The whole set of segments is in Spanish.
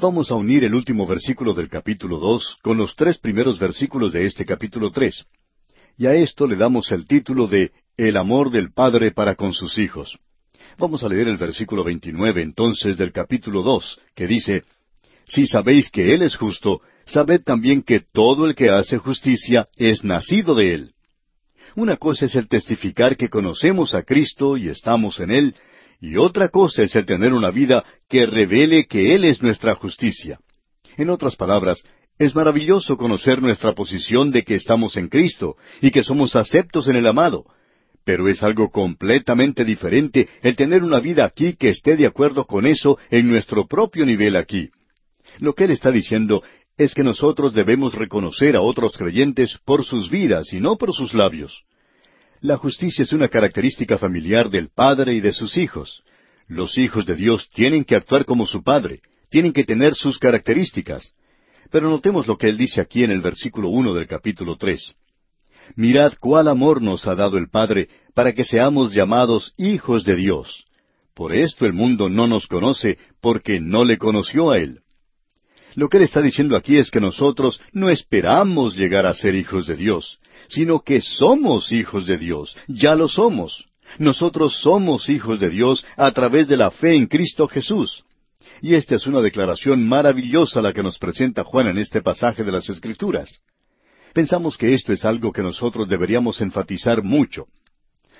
Vamos a unir el último versículo del capítulo dos con los tres primeros versículos de este capítulo tres. Y a esto le damos el título de El amor del Padre para con sus hijos. Vamos a leer el versículo 29 entonces del capítulo dos, que dice, Si sabéis que Él es justo, sabed también que todo el que hace justicia es nacido de Él. Una cosa es el testificar que conocemos a Cristo y estamos en Él, y otra cosa es el tener una vida que revele que Él es nuestra justicia. En otras palabras, es maravilloso conocer nuestra posición de que estamos en Cristo y que somos aceptos en el amado, pero es algo completamente diferente el tener una vida aquí que esté de acuerdo con eso en nuestro propio nivel aquí. Lo que él está diciendo es que nosotros debemos reconocer a otros creyentes por sus vidas y no por sus labios. La justicia es una característica familiar del Padre y de sus hijos. Los hijos de Dios tienen que actuar como su Padre, tienen que tener sus características. Pero notemos lo que él dice aquí en el versículo uno del capítulo tres. Mirad cuál amor nos ha dado el Padre para que seamos llamados hijos de Dios. Por esto el mundo no nos conoce, porque no le conoció a Él. Lo que Él está diciendo aquí es que nosotros no esperamos llegar a ser hijos de Dios, sino que somos hijos de Dios, ya lo somos. Nosotros somos hijos de Dios a través de la fe en Cristo Jesús. Y esta es una declaración maravillosa la que nos presenta Juan en este pasaje de las Escrituras. Pensamos que esto es algo que nosotros deberíamos enfatizar mucho.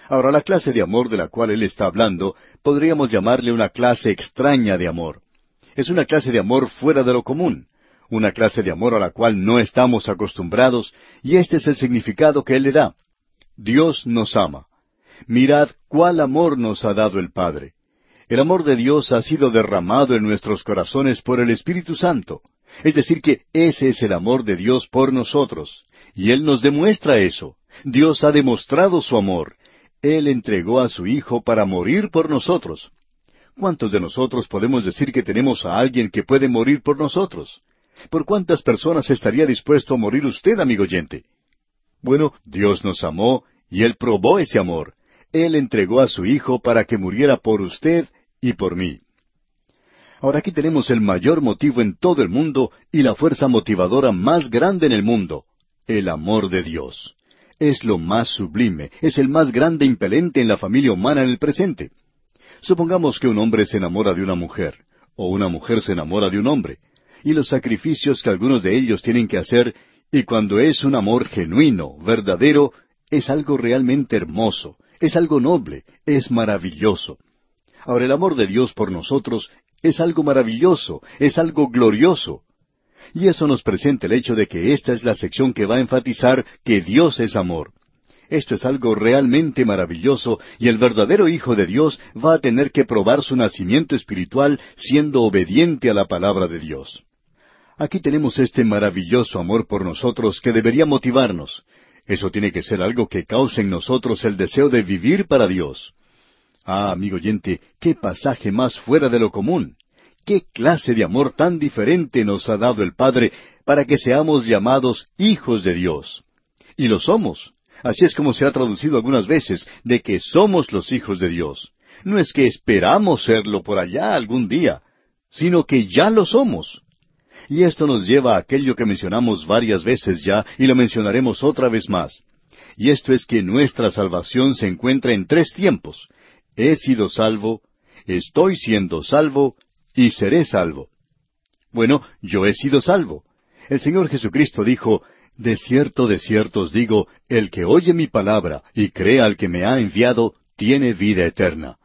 Ahora, la clase de amor de la cual él está hablando podríamos llamarle una clase extraña de amor. Es una clase de amor fuera de lo común, una clase de amor a la cual no estamos acostumbrados, y este es el significado que él le da. Dios nos ama. Mirad cuál amor nos ha dado el Padre. El amor de Dios ha sido derramado en nuestros corazones por el Espíritu Santo. Es decir, que ese es el amor de Dios por nosotros. Y Él nos demuestra eso. Dios ha demostrado su amor. Él entregó a su Hijo para morir por nosotros. ¿Cuántos de nosotros podemos decir que tenemos a alguien que puede morir por nosotros? ¿Por cuántas personas estaría dispuesto a morir usted, amigo oyente? Bueno, Dios nos amó y Él probó ese amor. Él entregó a su Hijo para que muriera por usted y por mí. Ahora aquí tenemos el mayor motivo en todo el mundo y la fuerza motivadora más grande en el mundo, el amor de Dios. Es lo más sublime, es el más grande impelente en la familia humana en el presente. Supongamos que un hombre se enamora de una mujer, o una mujer se enamora de un hombre, y los sacrificios que algunos de ellos tienen que hacer, y cuando es un amor genuino, verdadero, es algo realmente hermoso, es algo noble, es maravilloso. Ahora el amor de Dios por nosotros es algo maravilloso, es algo glorioso. Y eso nos presenta el hecho de que esta es la sección que va a enfatizar que Dios es amor. Esto es algo realmente maravilloso y el verdadero Hijo de Dios va a tener que probar su nacimiento espiritual siendo obediente a la palabra de Dios. Aquí tenemos este maravilloso amor por nosotros que debería motivarnos. Eso tiene que ser algo que cause en nosotros el deseo de vivir para Dios. Ah, amigo oyente, qué pasaje más fuera de lo común. ¿Qué clase de amor tan diferente nos ha dado el Padre para que seamos llamados hijos de Dios? Y lo somos. Así es como se ha traducido algunas veces, de que somos los hijos de Dios. No es que esperamos serlo por allá algún día, sino que ya lo somos. Y esto nos lleva a aquello que mencionamos varias veces ya y lo mencionaremos otra vez más. Y esto es que nuestra salvación se encuentra en tres tiempos he sido salvo, estoy siendo salvo y seré salvo. Bueno, yo he sido salvo. El Señor Jesucristo dijo, De cierto, de cierto os digo, el que oye mi palabra y crea al que me ha enviado, tiene vida eterna.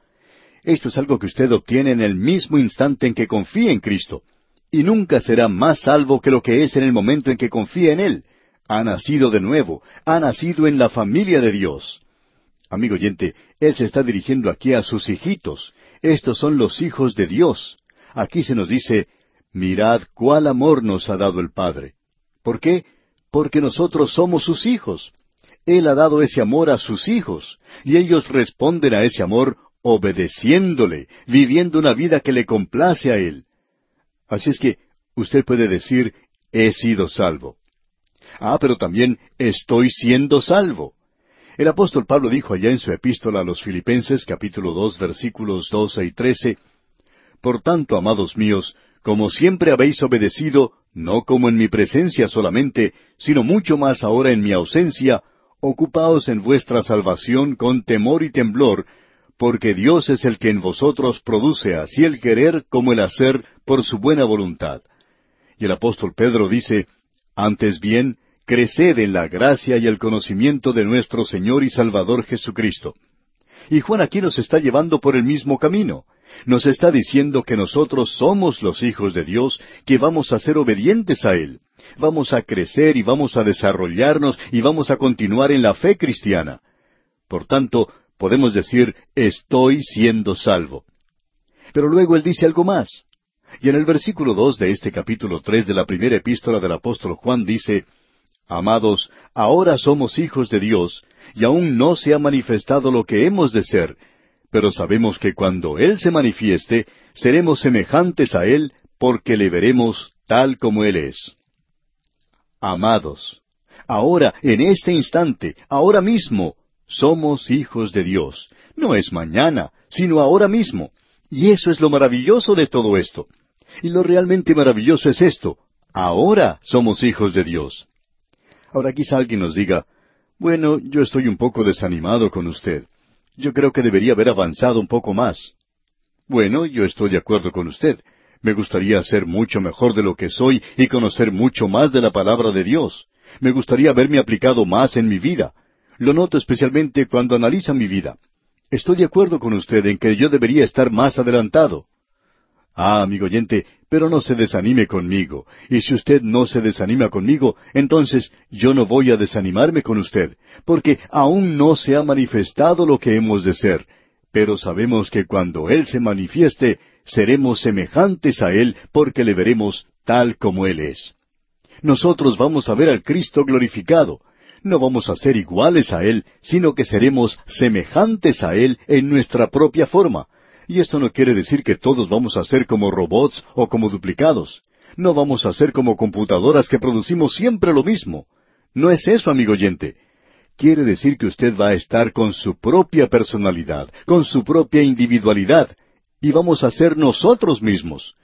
Esto es algo que usted obtiene en el mismo instante en que confía en Cristo, y nunca será más salvo que lo que es en el momento en que confía en Él. Ha nacido de nuevo, ha nacido en la familia de Dios. Amigo oyente, Él se está dirigiendo aquí a sus hijitos. Estos son los hijos de Dios. Aquí se nos dice, mirad cuál amor nos ha dado el Padre. ¿Por qué? Porque nosotros somos sus hijos. Él ha dado ese amor a sus hijos, y ellos responden a ese amor obedeciéndole, viviendo una vida que le complace a Él. Así es que usted puede decir, he sido salvo. Ah, pero también estoy siendo salvo. El apóstol Pablo dijo allá en su epístola a los Filipenses capítulo dos versículos doce y trece Por tanto, amados míos, como siempre habéis obedecido, no como en mi presencia solamente, sino mucho más ahora en mi ausencia, ocupaos en vuestra salvación con temor y temblor, porque Dios es el que en vosotros produce así el querer como el hacer por su buena voluntad. Y el apóstol Pedro dice, Antes bien, creced en la gracia y el conocimiento de nuestro Señor y Salvador Jesucristo. Y Juan aquí nos está llevando por el mismo camino. Nos está diciendo que nosotros somos los hijos de Dios, que vamos a ser obedientes a Él. Vamos a crecer y vamos a desarrollarnos y vamos a continuar en la fe cristiana. Por tanto, podemos decir, estoy siendo salvo. Pero luego Él dice algo más. Y en el versículo dos de este capítulo tres de la primera epístola del apóstol Juan dice, Amados, ahora somos hijos de Dios, y aún no se ha manifestado lo que hemos de ser, pero sabemos que cuando Él se manifieste, seremos semejantes a Él, porque le veremos tal como Él es. Amados, ahora, en este instante, ahora mismo, somos hijos de Dios. No es mañana, sino ahora mismo. Y eso es lo maravilloso de todo esto. Y lo realmente maravilloso es esto. Ahora somos hijos de Dios. Ahora quizá alguien nos diga, bueno, yo estoy un poco desanimado con usted. Yo creo que debería haber avanzado un poco más. Bueno, yo estoy de acuerdo con usted. Me gustaría ser mucho mejor de lo que soy y conocer mucho más de la palabra de Dios. Me gustaría haberme aplicado más en mi vida. Lo noto especialmente cuando analiza mi vida. Estoy de acuerdo con usted en que yo debería estar más adelantado. Ah, amigo oyente, pero no se desanime conmigo. Y si usted no se desanima conmigo, entonces yo no voy a desanimarme con usted, porque aún no se ha manifestado lo que hemos de ser. Pero sabemos que cuando Él se manifieste, seremos semejantes a Él, porque le veremos tal como Él es. Nosotros vamos a ver al Cristo glorificado. No vamos a ser iguales a Él, sino que seremos semejantes a Él en nuestra propia forma y esto no quiere decir que todos vamos a ser como robots o como duplicados. No vamos a ser como computadoras que producimos siempre lo mismo. No es eso, amigo oyente. Quiere decir que usted va a estar con su propia personalidad, con su propia individualidad, y vamos a ser nosotros mismos.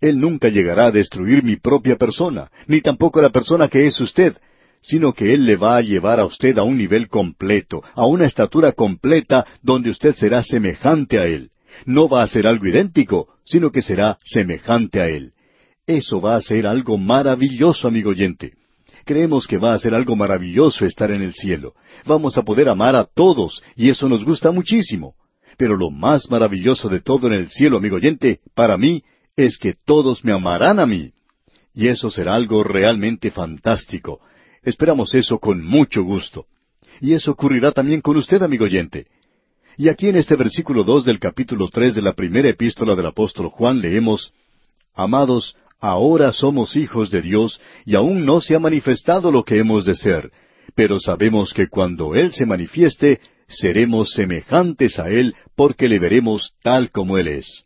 Él nunca llegará a destruir mi propia persona, ni tampoco la persona que es usted, sino que Él le va a llevar a usted a un nivel completo, a una estatura completa donde usted será semejante a Él no va a ser algo idéntico, sino que será semejante a Él. Eso va a ser algo maravilloso, amigo oyente. Creemos que va a ser algo maravilloso estar en el cielo. Vamos a poder amar a todos, y eso nos gusta muchísimo. Pero lo más maravilloso de todo en el cielo, amigo oyente, para mí, es que todos me amarán a mí. Y eso será algo realmente fantástico. Esperamos eso con mucho gusto. Y eso ocurrirá también con usted, amigo oyente. Y aquí en este versículo dos del capítulo tres de la primera epístola del apóstol Juan leemos Amados, ahora somos hijos de Dios, y aún no se ha manifestado lo que hemos de ser, pero sabemos que cuando Él se manifieste, seremos semejantes a Él, porque le veremos tal como Él es.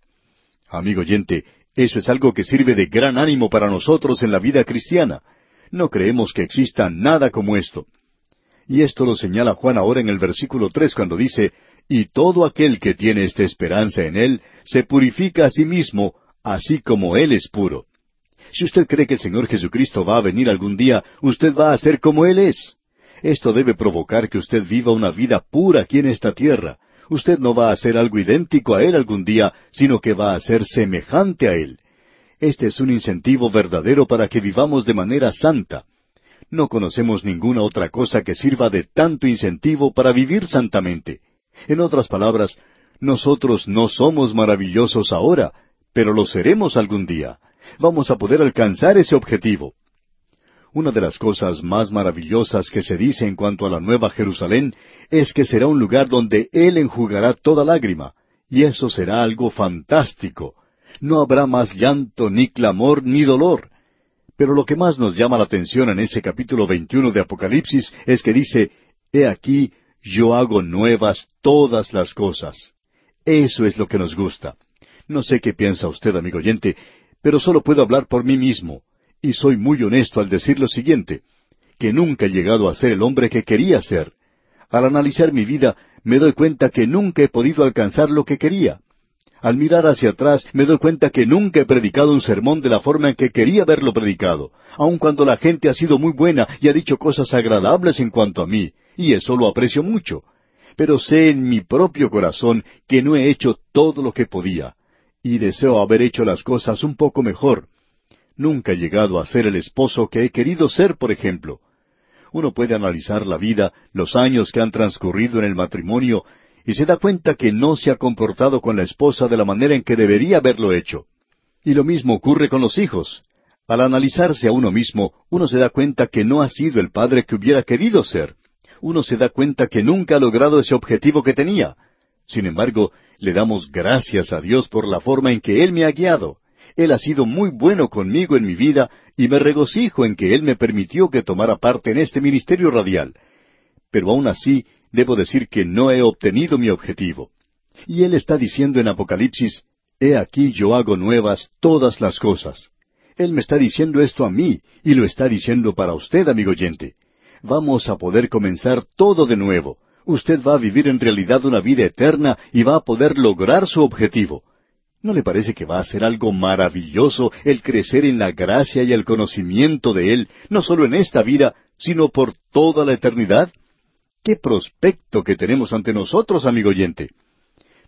Amigo oyente, eso es algo que sirve de gran ánimo para nosotros en la vida cristiana. No creemos que exista nada como esto. Y esto lo señala Juan ahora en el versículo tres cuando dice, y todo aquel que tiene esta esperanza en Él se purifica a sí mismo, así como Él es puro. Si usted cree que el Señor Jesucristo va a venir algún día, usted va a ser como Él es. Esto debe provocar que usted viva una vida pura aquí en esta tierra. Usted no va a ser algo idéntico a Él algún día, sino que va a ser semejante a Él. Este es un incentivo verdadero para que vivamos de manera santa. No conocemos ninguna otra cosa que sirva de tanto incentivo para vivir santamente. En otras palabras, nosotros no somos maravillosos ahora, pero lo seremos algún día. Vamos a poder alcanzar ese objetivo. Una de las cosas más maravillosas que se dice en cuanto a la Nueva Jerusalén es que será un lugar donde Él enjugará toda lágrima, y eso será algo fantástico. No habrá más llanto, ni clamor, ni dolor. Pero lo que más nos llama la atención en ese capítulo 21 de Apocalipsis es que dice, He aquí, yo hago nuevas todas las cosas. Eso es lo que nos gusta. No sé qué piensa usted, amigo oyente, pero solo puedo hablar por mí mismo, y soy muy honesto al decir lo siguiente, que nunca he llegado a ser el hombre que quería ser. Al analizar mi vida, me doy cuenta que nunca he podido alcanzar lo que quería. Al mirar hacia atrás me doy cuenta que nunca he predicado un sermón de la forma en que quería haberlo predicado, aun cuando la gente ha sido muy buena y ha dicho cosas agradables en cuanto a mí, y eso lo aprecio mucho. Pero sé en mi propio corazón que no he hecho todo lo que podía, y deseo haber hecho las cosas un poco mejor. Nunca he llegado a ser el esposo que he querido ser, por ejemplo. Uno puede analizar la vida, los años que han transcurrido en el matrimonio, y se da cuenta que no se ha comportado con la esposa de la manera en que debería haberlo hecho. Y lo mismo ocurre con los hijos. Al analizarse a uno mismo, uno se da cuenta que no ha sido el padre que hubiera querido ser. Uno se da cuenta que nunca ha logrado ese objetivo que tenía. Sin embargo, le damos gracias a Dios por la forma en que Él me ha guiado. Él ha sido muy bueno conmigo en mi vida y me regocijo en que Él me permitió que tomara parte en este ministerio radial. Pero aún así, debo decir que no he obtenido mi objetivo. Y él está diciendo en Apocalipsis, He aquí yo hago nuevas todas las cosas. Él me está diciendo esto a mí y lo está diciendo para usted, amigo oyente. Vamos a poder comenzar todo de nuevo. Usted va a vivir en realidad una vida eterna y va a poder lograr su objetivo. ¿No le parece que va a ser algo maravilloso el crecer en la gracia y el conocimiento de Él, no solo en esta vida, sino por toda la eternidad? ¡Qué prospecto que tenemos ante nosotros, amigo oyente!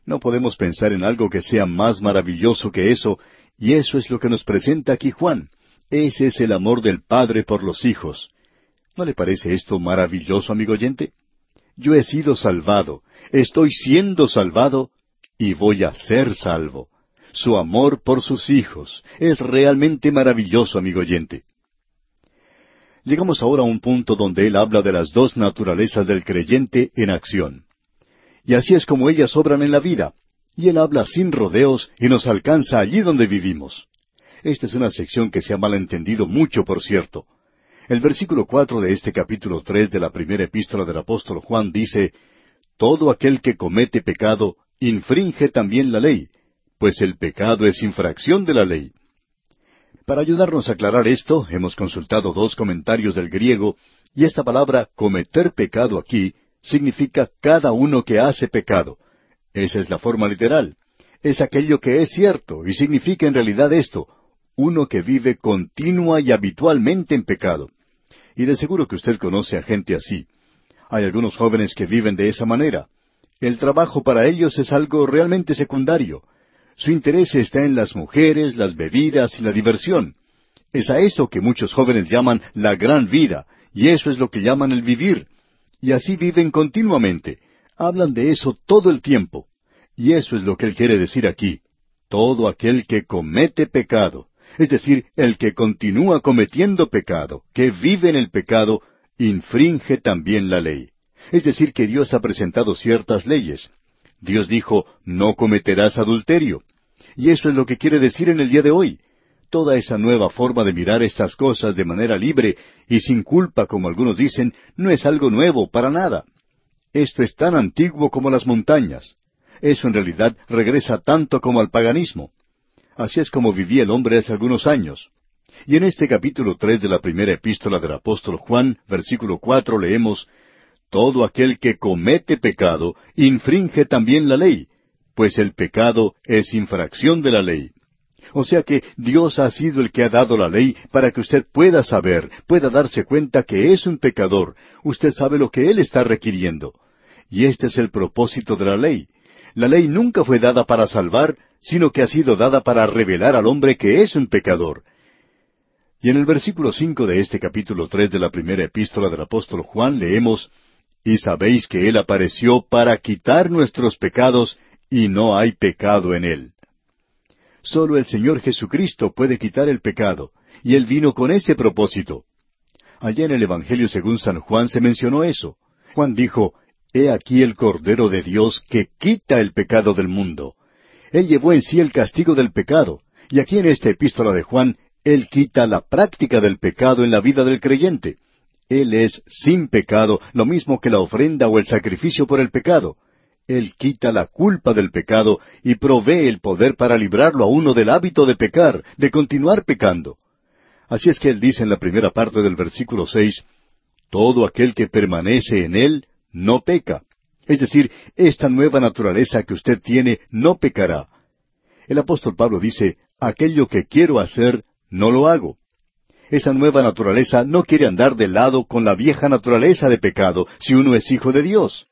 No podemos pensar en algo que sea más maravilloso que eso, y eso es lo que nos presenta aquí Juan. Ese es el amor del Padre por los hijos. ¿No le parece esto maravilloso, amigo oyente? Yo he sido salvado, estoy siendo salvado y voy a ser salvo. Su amor por sus hijos es realmente maravilloso, amigo oyente. Llegamos ahora a un punto donde él habla de las dos naturalezas del creyente en acción. Y así es como ellas obran en la vida, y él habla sin rodeos y nos alcanza allí donde vivimos. Esta es una sección que se ha malentendido mucho, por cierto. El versículo cuatro de este capítulo tres de la primera epístola del apóstol Juan dice Todo aquel que comete pecado infringe también la ley, pues el pecado es infracción de la ley. Para ayudarnos a aclarar esto, hemos consultado dos comentarios del griego, y esta palabra cometer pecado aquí significa cada uno que hace pecado. Esa es la forma literal. Es aquello que es cierto y significa en realidad esto, uno que vive continua y habitualmente en pecado. Y de seguro que usted conoce a gente así. Hay algunos jóvenes que viven de esa manera. El trabajo para ellos es algo realmente secundario. Su interés está en las mujeres, las bebidas y la diversión. Es a eso que muchos jóvenes llaman la gran vida, y eso es lo que llaman el vivir. Y así viven continuamente. Hablan de eso todo el tiempo. Y eso es lo que él quiere decir aquí. Todo aquel que comete pecado, es decir, el que continúa cometiendo pecado, que vive en el pecado, infringe también la ley. Es decir, que Dios ha presentado ciertas leyes, Dios dijo, no cometerás adulterio. Y eso es lo que quiere decir en el día de hoy. Toda esa nueva forma de mirar estas cosas de manera libre y sin culpa, como algunos dicen, no es algo nuevo para nada. Esto es tan antiguo como las montañas. Eso en realidad regresa tanto como al paganismo. Así es como vivía el hombre hace algunos años. Y en este capítulo tres de la primera epístola del apóstol Juan, versículo cuatro, leemos todo aquel que comete pecado infringe también la ley, pues el pecado es infracción de la ley. O sea que Dios ha sido el que ha dado la ley para que usted pueda saber, pueda darse cuenta que es un pecador. Usted sabe lo que Él está requiriendo. Y este es el propósito de la ley. La ley nunca fue dada para salvar, sino que ha sido dada para revelar al hombre que es un pecador. Y en el versículo cinco de este capítulo tres de la primera epístola del apóstol Juan leemos y sabéis que Él apareció para quitar nuestros pecados, y no hay pecado en Él. Solo el Señor Jesucristo puede quitar el pecado, y Él vino con ese propósito. Allá en el Evangelio según San Juan se mencionó eso. Juan dijo, He aquí el Cordero de Dios que quita el pecado del mundo. Él llevó en sí el castigo del pecado, y aquí en esta epístola de Juan, Él quita la práctica del pecado en la vida del creyente. Él es sin pecado, lo mismo que la ofrenda o el sacrificio por el pecado. Él quita la culpa del pecado y provee el poder para librarlo a uno del hábito de pecar, de continuar pecando. Así es que él dice en la primera parte del versículo seis, Todo aquel que permanece en él no peca. Es decir, esta nueva naturaleza que usted tiene no pecará. El apóstol Pablo dice, aquello que quiero hacer, no lo hago. Esa nueva naturaleza no quiere andar de lado con la vieja naturaleza de pecado si uno es hijo de Dios.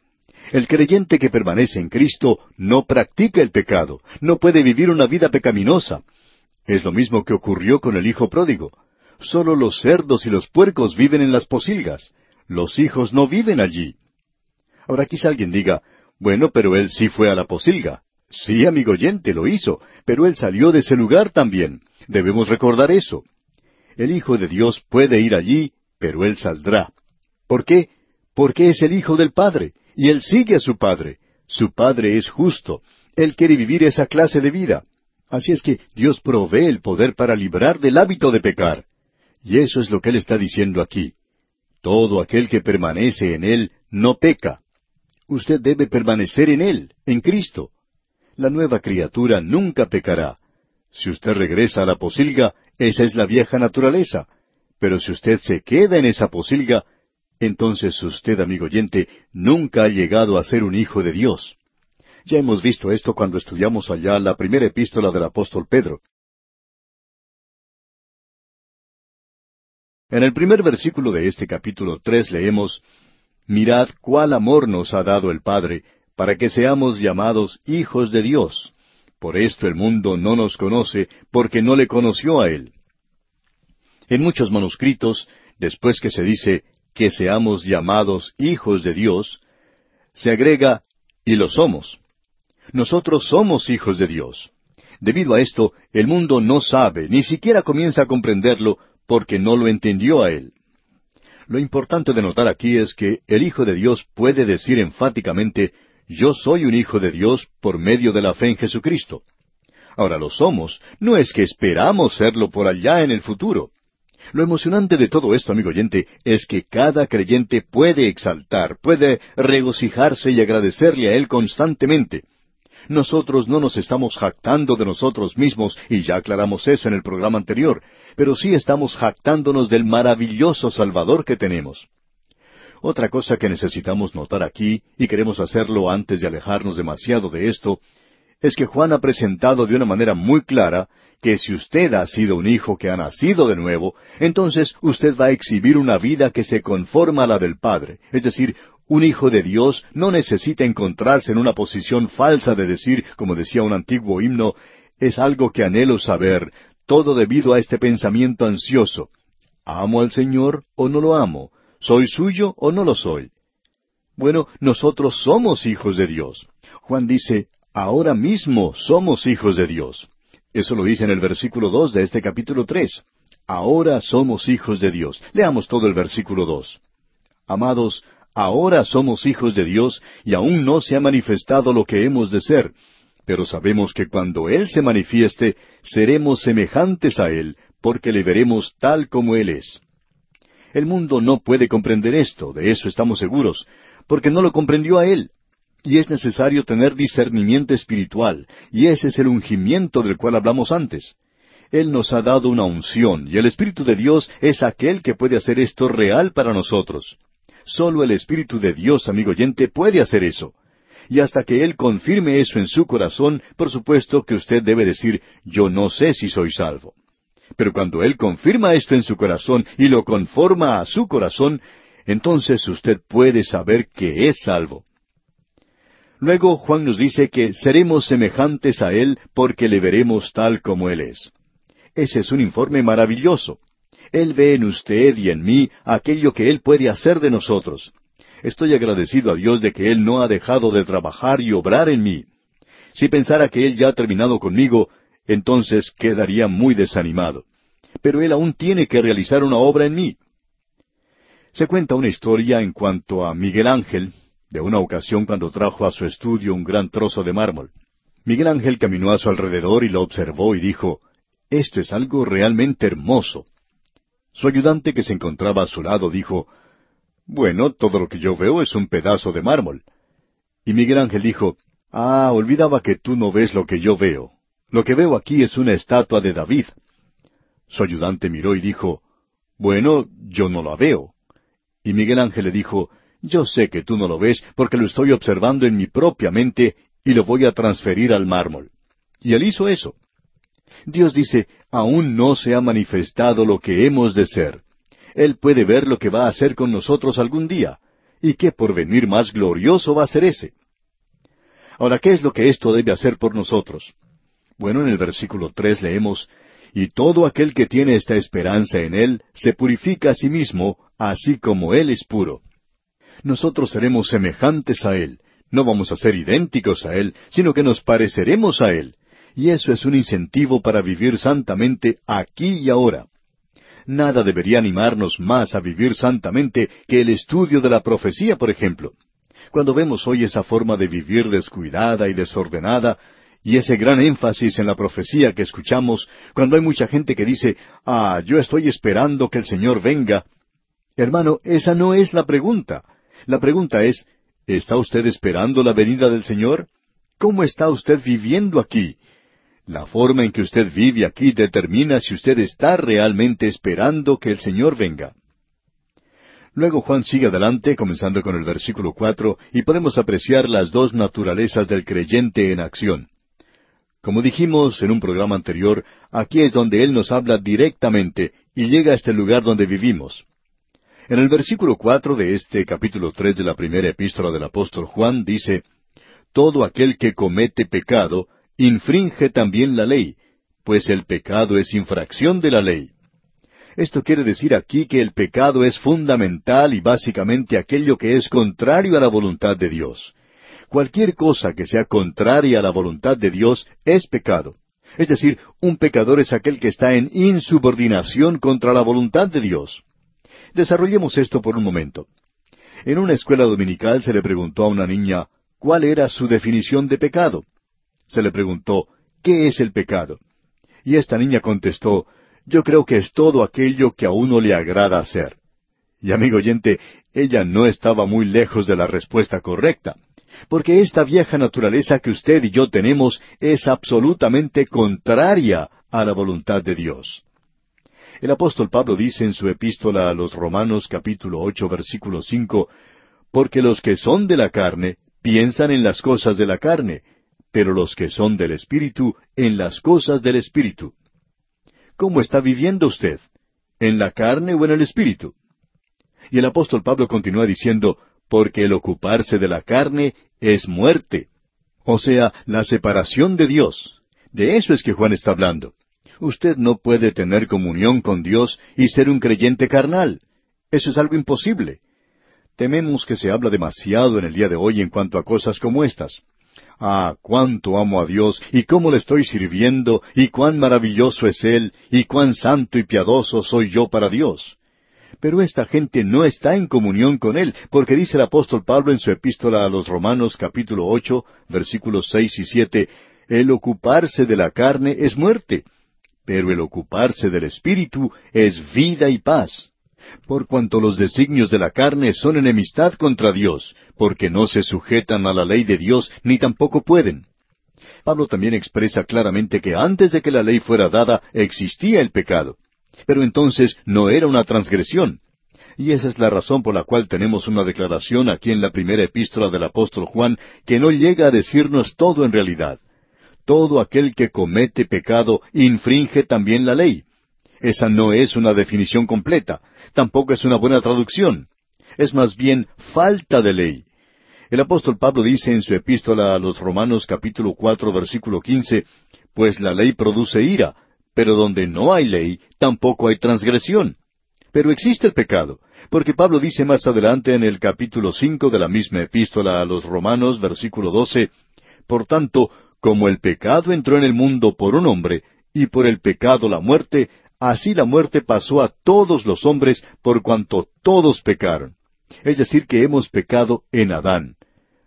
El creyente que permanece en Cristo no practica el pecado, no puede vivir una vida pecaminosa. Es lo mismo que ocurrió con el hijo pródigo. Solo los cerdos y los puercos viven en las posilgas. Los hijos no viven allí. Ahora quizá alguien diga, bueno, pero él sí fue a la posilga. Sí, amigo oyente, lo hizo, pero él salió de ese lugar también. Debemos recordar eso. El Hijo de Dios puede ir allí, pero él saldrá. ¿Por qué? Porque es el Hijo del Padre, y él sigue a su Padre. Su Padre es justo. Él quiere vivir esa clase de vida. Así es que Dios provee el poder para librar del hábito de pecar. Y eso es lo que Él está diciendo aquí. Todo aquel que permanece en Él no peca. Usted debe permanecer en Él, en Cristo. La nueva criatura nunca pecará. Si usted regresa a la posilga, esa es la vieja naturaleza. Pero si usted se queda en esa posilga, entonces usted, amigo oyente, nunca ha llegado a ser un hijo de Dios. Ya hemos visto esto cuando estudiamos allá la primera epístola del apóstol Pedro. En el primer versículo de este capítulo tres leemos Mirad cuál amor nos ha dado el Padre, para que seamos llamados hijos de Dios. Por esto el mundo no nos conoce, porque no le conoció a Él. En muchos manuscritos, después que se dice que seamos llamados hijos de Dios, se agrega y lo somos. Nosotros somos hijos de Dios. Debido a esto, el mundo no sabe, ni siquiera comienza a comprenderlo, porque no lo entendió a Él. Lo importante de notar aquí es que el Hijo de Dios puede decir enfáticamente, yo soy un hijo de Dios por medio de la fe en Jesucristo. Ahora lo somos, no es que esperamos serlo por allá en el futuro. Lo emocionante de todo esto, amigo oyente, es que cada creyente puede exaltar, puede regocijarse y agradecerle a Él constantemente. Nosotros no nos estamos jactando de nosotros mismos, y ya aclaramos eso en el programa anterior, pero sí estamos jactándonos del maravilloso Salvador que tenemos. Otra cosa que necesitamos notar aquí, y queremos hacerlo antes de alejarnos demasiado de esto, es que Juan ha presentado de una manera muy clara que si usted ha sido un hijo que ha nacido de nuevo, entonces usted va a exhibir una vida que se conforma a la del Padre. Es decir, un hijo de Dios no necesita encontrarse en una posición falsa de decir, como decía un antiguo himno, es algo que anhelo saber, todo debido a este pensamiento ansioso. ¿Amo al Señor o no lo amo? ¿Soy suyo o no lo soy? Bueno, nosotros somos hijos de Dios. Juan dice, ahora mismo somos hijos de Dios. Eso lo dice en el versículo dos de este capítulo tres. Ahora somos hijos de Dios. Leamos todo el versículo dos. Amados, ahora somos hijos de Dios y aún no se ha manifestado lo que hemos de ser, pero sabemos que cuando Él se manifieste, seremos semejantes a Él, porque le veremos tal como Él es. El mundo no puede comprender esto, de eso estamos seguros, porque no lo comprendió a Él. Y es necesario tener discernimiento espiritual, y ese es el ungimiento del cual hablamos antes. Él nos ha dado una unción, y el Espíritu de Dios es aquel que puede hacer esto real para nosotros. Solo el Espíritu de Dios, amigo oyente, puede hacer eso. Y hasta que Él confirme eso en su corazón, por supuesto que usted debe decir, yo no sé si soy salvo. Pero cuando Él confirma esto en su corazón y lo conforma a su corazón, entonces usted puede saber que es salvo. Luego Juan nos dice que seremos semejantes a Él porque le veremos tal como Él es. Ese es un informe maravilloso. Él ve en usted y en mí aquello que Él puede hacer de nosotros. Estoy agradecido a Dios de que Él no ha dejado de trabajar y obrar en mí. Si pensara que Él ya ha terminado conmigo, entonces quedaría muy desanimado. Pero Él aún tiene que realizar una obra en mí. Se cuenta una historia en cuanto a Miguel Ángel, de una ocasión cuando trajo a su estudio un gran trozo de mármol. Miguel Ángel caminó a su alrededor y lo observó y dijo, Esto es algo realmente hermoso. Su ayudante que se encontraba a su lado dijo, Bueno, todo lo que yo veo es un pedazo de mármol. Y Miguel Ángel dijo, Ah, olvidaba que tú no ves lo que yo veo. Lo que veo aquí es una estatua de David. Su ayudante miró y dijo, Bueno, yo no la veo. Y Miguel Ángel le dijo, Yo sé que tú no lo ves porque lo estoy observando en mi propia mente y lo voy a transferir al mármol. Y Él hizo eso. Dios dice, aún no se ha manifestado lo que hemos de ser. Él puede ver lo que va a hacer con nosotros algún día, y qué porvenir más glorioso va a ser ese. Ahora, ¿qué es lo que esto debe hacer por nosotros? Bueno, en el versículo tres leemos, Y todo aquel que tiene esta esperanza en Él se purifica a sí mismo, así como Él es puro. Nosotros seremos semejantes a Él, no vamos a ser idénticos a Él, sino que nos pareceremos a Él, y eso es un incentivo para vivir santamente aquí y ahora. Nada debería animarnos más a vivir santamente que el estudio de la profecía, por ejemplo. Cuando vemos hoy esa forma de vivir descuidada y desordenada, y ese gran énfasis en la profecía que escuchamos, cuando hay mucha gente que dice, ah, yo estoy esperando que el Señor venga. Hermano, esa no es la pregunta. La pregunta es, ¿está usted esperando la venida del Señor? ¿Cómo está usted viviendo aquí? La forma en que usted vive aquí determina si usted está realmente esperando que el Señor venga. Luego Juan sigue adelante, comenzando con el versículo cuatro, y podemos apreciar las dos naturalezas del creyente en acción. Como dijimos en un programa anterior, aquí es donde Él nos habla directamente y llega a este lugar donde vivimos. En el versículo cuatro de este capítulo tres de la primera epístola del apóstol Juan dice, Todo aquel que comete pecado infringe también la ley, pues el pecado es infracción de la ley. Esto quiere decir aquí que el pecado es fundamental y básicamente aquello que es contrario a la voluntad de Dios. Cualquier cosa que sea contraria a la voluntad de Dios es pecado. Es decir, un pecador es aquel que está en insubordinación contra la voluntad de Dios. Desarrollemos esto por un momento. En una escuela dominical se le preguntó a una niña cuál era su definición de pecado se le preguntó, ¿qué es el pecado? Y esta niña contestó, yo creo que es todo aquello que a uno le agrada hacer. Y amigo oyente, ella no estaba muy lejos de la respuesta correcta, porque esta vieja naturaleza que usted y yo tenemos es absolutamente contraria a la voluntad de Dios. El apóstol Pablo dice en su epístola a los Romanos capítulo ocho versículo cinco, porque los que son de la carne piensan en las cosas de la carne, pero los que son del Espíritu en las cosas del Espíritu. ¿Cómo está viviendo usted? ¿En la carne o en el Espíritu? Y el apóstol Pablo continúa diciendo, porque el ocuparse de la carne es muerte. O sea, la separación de Dios. De eso es que Juan está hablando. Usted no puede tener comunión con Dios y ser un creyente carnal. Eso es algo imposible. Tememos que se habla demasiado en el día de hoy en cuanto a cosas como estas. Ah, cuánto amo a Dios y cómo le estoy sirviendo y cuán maravilloso es Él y cuán santo y piadoso soy yo para Dios. Pero esta gente no está en comunión con Él, porque dice el apóstol Pablo en su epístola a los Romanos capítulo ocho, versículos seis y siete, el ocuparse de la carne es muerte, pero el ocuparse del Espíritu es vida y paz por cuanto los designios de la carne son enemistad contra Dios, porque no se sujetan a la ley de Dios, ni tampoco pueden. Pablo también expresa claramente que antes de que la ley fuera dada existía el pecado, pero entonces no era una transgresión. Y esa es la razón por la cual tenemos una declaración aquí en la primera epístola del apóstol Juan que no llega a decirnos todo en realidad. Todo aquel que comete pecado infringe también la ley. Esa no es una definición completa, tampoco es una buena traducción. Es más bien falta de ley. El apóstol Pablo dice en su epístola a los Romanos capítulo cuatro versículo quince, pues la ley produce ira, pero donde no hay ley, tampoco hay transgresión. Pero existe el pecado, porque Pablo dice más adelante en el capítulo cinco de la misma epístola a los Romanos, versículo doce, Por tanto, como el pecado entró en el mundo por un hombre, y por el pecado la muerte, Así la muerte pasó a todos los hombres por cuanto todos pecaron. Es decir, que hemos pecado en Adán.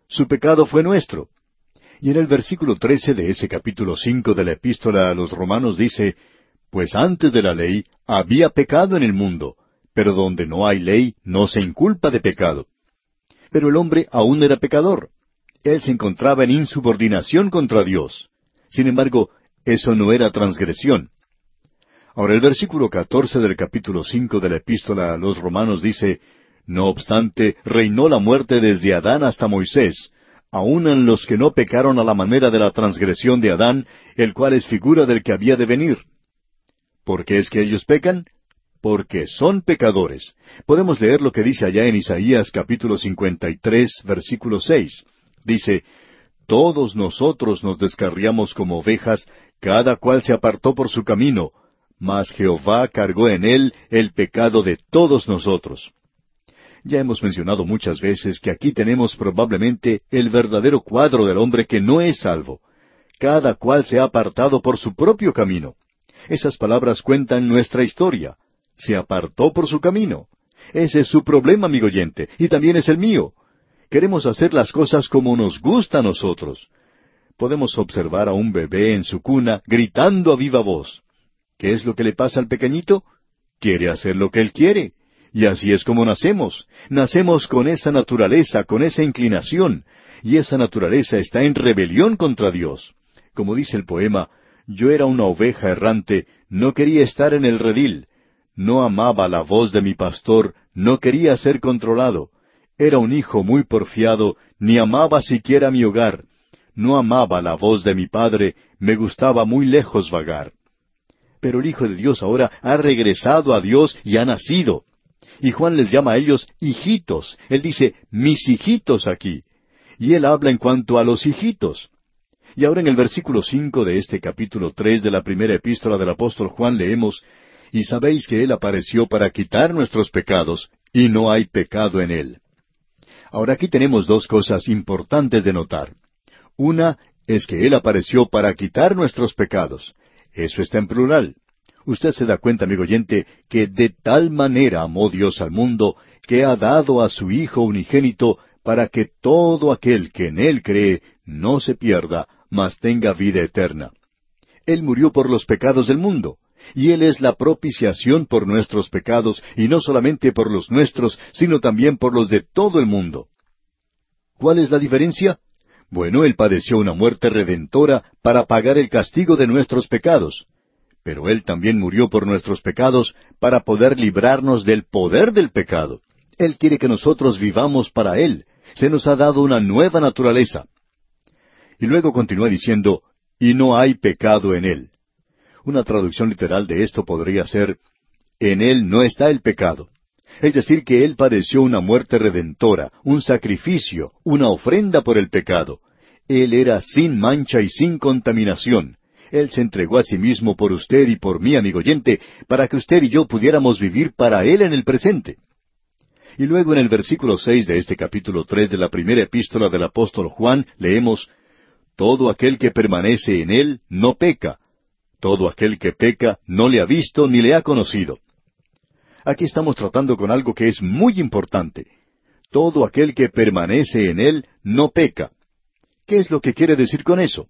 Su pecado fue nuestro. Y en el versículo trece de ese capítulo cinco de la epístola a los romanos dice, Pues antes de la ley había pecado en el mundo, pero donde no hay ley no se inculpa de pecado. Pero el hombre aún era pecador. Él se encontraba en insubordinación contra Dios. Sin embargo, eso no era transgresión. Ahora el versículo catorce del capítulo cinco de la epístola a los romanos dice, No obstante, reinó la muerte desde Adán hasta Moisés, aun en los que no pecaron a la manera de la transgresión de Adán, el cual es figura del que había de venir. ¿Por qué es que ellos pecan? Porque son pecadores. Podemos leer lo que dice allá en Isaías capítulo 53, versículo 6. Dice, Todos nosotros nos descarriamos como ovejas, cada cual se apartó por su camino, mas Jehová cargó en él el pecado de todos nosotros. Ya hemos mencionado muchas veces que aquí tenemos probablemente el verdadero cuadro del hombre que no es salvo. Cada cual se ha apartado por su propio camino. Esas palabras cuentan nuestra historia. Se apartó por su camino. Ese es su problema, amigo oyente, y también es el mío. Queremos hacer las cosas como nos gusta a nosotros. Podemos observar a un bebé en su cuna gritando a viva voz. ¿Qué es lo que le pasa al pequeñito? Quiere hacer lo que él quiere. Y así es como nacemos. Nacemos con esa naturaleza, con esa inclinación. Y esa naturaleza está en rebelión contra Dios. Como dice el poema, yo era una oveja errante, no quería estar en el redil. No amaba la voz de mi pastor, no quería ser controlado. Era un hijo muy porfiado, ni amaba siquiera mi hogar. No amaba la voz de mi padre, me gustaba muy lejos vagar. Pero el Hijo de Dios ahora ha regresado a Dios y ha nacido. Y Juan les llama a ellos hijitos. Él dice, mis hijitos aquí. Y él habla en cuanto a los hijitos. Y ahora en el versículo cinco de este capítulo tres de la primera epístola del apóstol Juan leemos, Y sabéis que él apareció para quitar nuestros pecados, y no hay pecado en él. Ahora aquí tenemos dos cosas importantes de notar. Una es que él apareció para quitar nuestros pecados. Eso está en plural. Usted se da cuenta, amigo oyente, que de tal manera amó Dios al mundo que ha dado a su Hijo unigénito para que todo aquel que en Él cree no se pierda, mas tenga vida eterna. Él murió por los pecados del mundo, y Él es la propiciación por nuestros pecados, y no solamente por los nuestros, sino también por los de todo el mundo. ¿Cuál es la diferencia? Bueno, Él padeció una muerte redentora para pagar el castigo de nuestros pecados. Pero Él también murió por nuestros pecados para poder librarnos del poder del pecado. Él quiere que nosotros vivamos para Él. Se nos ha dado una nueva naturaleza. Y luego continúa diciendo, y no hay pecado en Él. Una traducción literal de esto podría ser, en Él no está el pecado. Es decir, que Él padeció una muerte redentora, un sacrificio, una ofrenda por el pecado. Él era sin mancha y sin contaminación. Él se entregó a sí mismo por usted y por mí, amigo oyente, para que usted y yo pudiéramos vivir para Él en el presente. Y luego en el versículo seis de este capítulo tres de la primera epístola del apóstol Juan leemos Todo aquel que permanece en Él no peca. Todo aquel que peca no le ha visto ni le ha conocido. Aquí estamos tratando con algo que es muy importante. Todo aquel que permanece en Él no peca. ¿Qué es lo que quiere decir con eso?